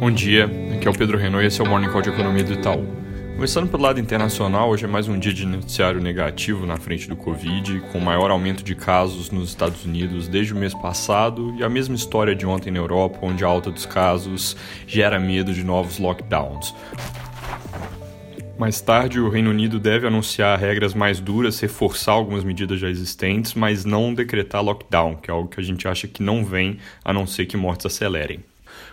Bom dia, aqui é o Pedro Renault e esse é o Morning Call de Economia do Itaú. Começando pelo lado internacional, hoje é mais um dia de noticiário negativo na frente do Covid, com maior aumento de casos nos Estados Unidos desde o mês passado e a mesma história de ontem na Europa, onde a alta dos casos gera medo de novos lockdowns. Mais tarde, o Reino Unido deve anunciar regras mais duras, reforçar algumas medidas já existentes, mas não decretar lockdown, que é algo que a gente acha que não vem, a não ser que mortes acelerem.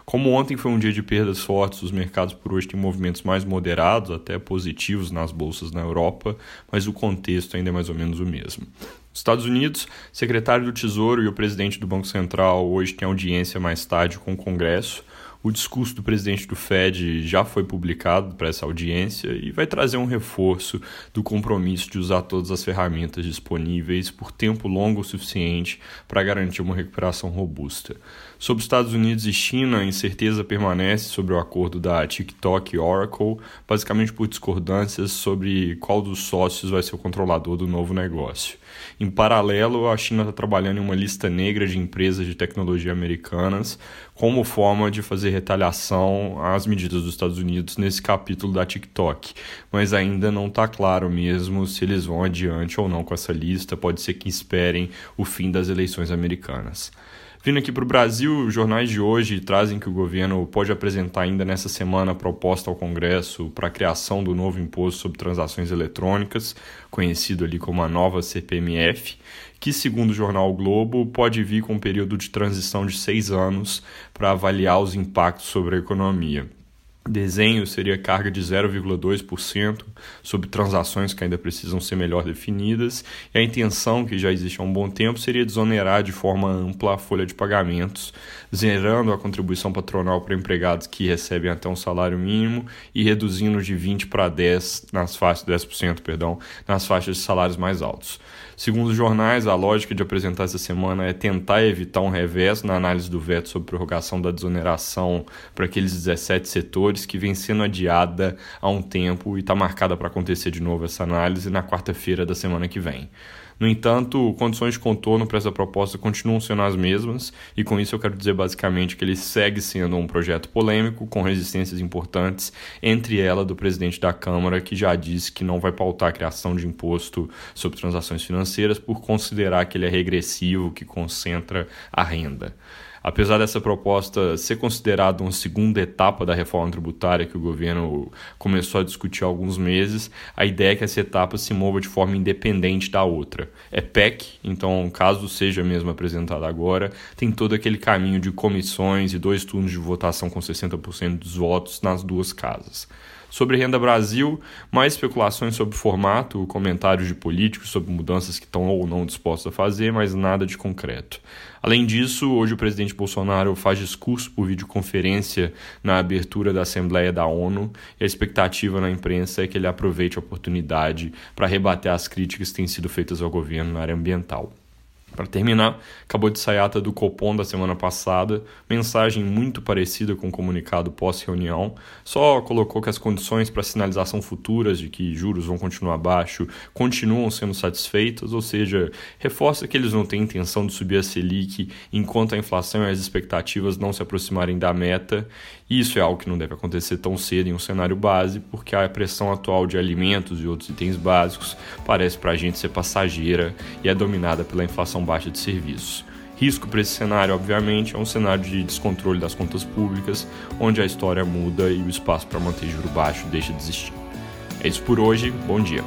Como ontem foi um dia de perdas fortes, os mercados por hoje têm movimentos mais moderados, até positivos nas bolsas na Europa, mas o contexto ainda é mais ou menos o mesmo. Estados Unidos, secretário do Tesouro e o presidente do Banco Central hoje têm audiência mais tarde com o Congresso. O discurso do presidente do Fed já foi publicado para essa audiência e vai trazer um reforço do compromisso de usar todas as ferramentas disponíveis por tempo longo o suficiente para garantir uma recuperação robusta. Sobre os Estados Unidos e China, a incerteza permanece sobre o acordo da TikTok e Oracle, basicamente por discordâncias sobre qual dos sócios vai ser o controlador do novo negócio. Em paralelo, a China está trabalhando em uma lista negra de empresas de tecnologia americanas como forma de fazer retaliação às medidas dos Estados Unidos nesse capítulo da TikTok, mas ainda não está claro mesmo se eles vão adiante ou não com essa lista. Pode ser que esperem o fim das eleições americanas. Vindo aqui para o Brasil, os jornais de hoje trazem que o governo pode apresentar ainda nessa semana a proposta ao Congresso para a criação do novo imposto sobre transações eletrônicas, conhecido ali como a nova CPMF, que, segundo o jornal Globo, pode vir com um período de transição de seis anos para avaliar os impactos sobre a economia. Desenho seria carga de 0,2% sobre transações que ainda precisam ser melhor definidas, e a intenção, que já existe há um bom tempo, seria desonerar de forma ampla a folha de pagamentos, zerando a contribuição patronal para empregados que recebem até um salário mínimo e reduzindo de 20 para 10 nas faixas 10%, perdão, nas faixas de salários mais altos. Segundo os jornais, a lógica de apresentar essa semana é tentar evitar um revés na análise do veto sobre prorrogação da desoneração para aqueles 17 setores que vem sendo adiada há um tempo e está marcada para acontecer de novo essa análise na quarta-feira da semana que vem. No entanto, condições de contorno para essa proposta continuam sendo as mesmas, e com isso eu quero dizer basicamente que ele segue sendo um projeto polêmico, com resistências importantes, entre ela do presidente da Câmara, que já disse que não vai pautar a criação de imposto sobre transações financeiras por considerar que ele é regressivo, que concentra a renda. Apesar dessa proposta ser considerada uma segunda etapa da reforma tributária que o governo começou a discutir há alguns meses, a ideia é que essa etapa se mova de forma independente da outra. É PEC, então, caso seja mesmo apresentada agora, tem todo aquele caminho de comissões e dois turnos de votação com 60% dos votos nas duas casas. Sobre Renda Brasil, mais especulações sobre o formato, comentários de políticos sobre mudanças que estão ou não dispostos a fazer, mas nada de concreto. Além disso, hoje o presidente Bolsonaro faz discurso por videoconferência na abertura da Assembleia da ONU e a expectativa na imprensa é que ele aproveite a oportunidade para rebater as críticas que têm sido feitas ao governo na área ambiental. Para terminar, acabou de sair a ata do Copom da semana passada, mensagem muito parecida com o comunicado pós-reunião, só colocou que as condições para sinalização futuras de que juros vão continuar baixo continuam sendo satisfeitas, ou seja, reforça que eles não têm intenção de subir a Selic enquanto a inflação e as expectativas não se aproximarem da meta, e isso é algo que não deve acontecer tão cedo em um cenário base, porque a pressão atual de alimentos e outros itens básicos parece para a gente ser passageira e é dominada pela inflação baixa de serviços. Risco para esse cenário, obviamente, é um cenário de descontrole das contas públicas, onde a história muda e o espaço para manter juro baixo deixa de existir. É isso por hoje, bom dia.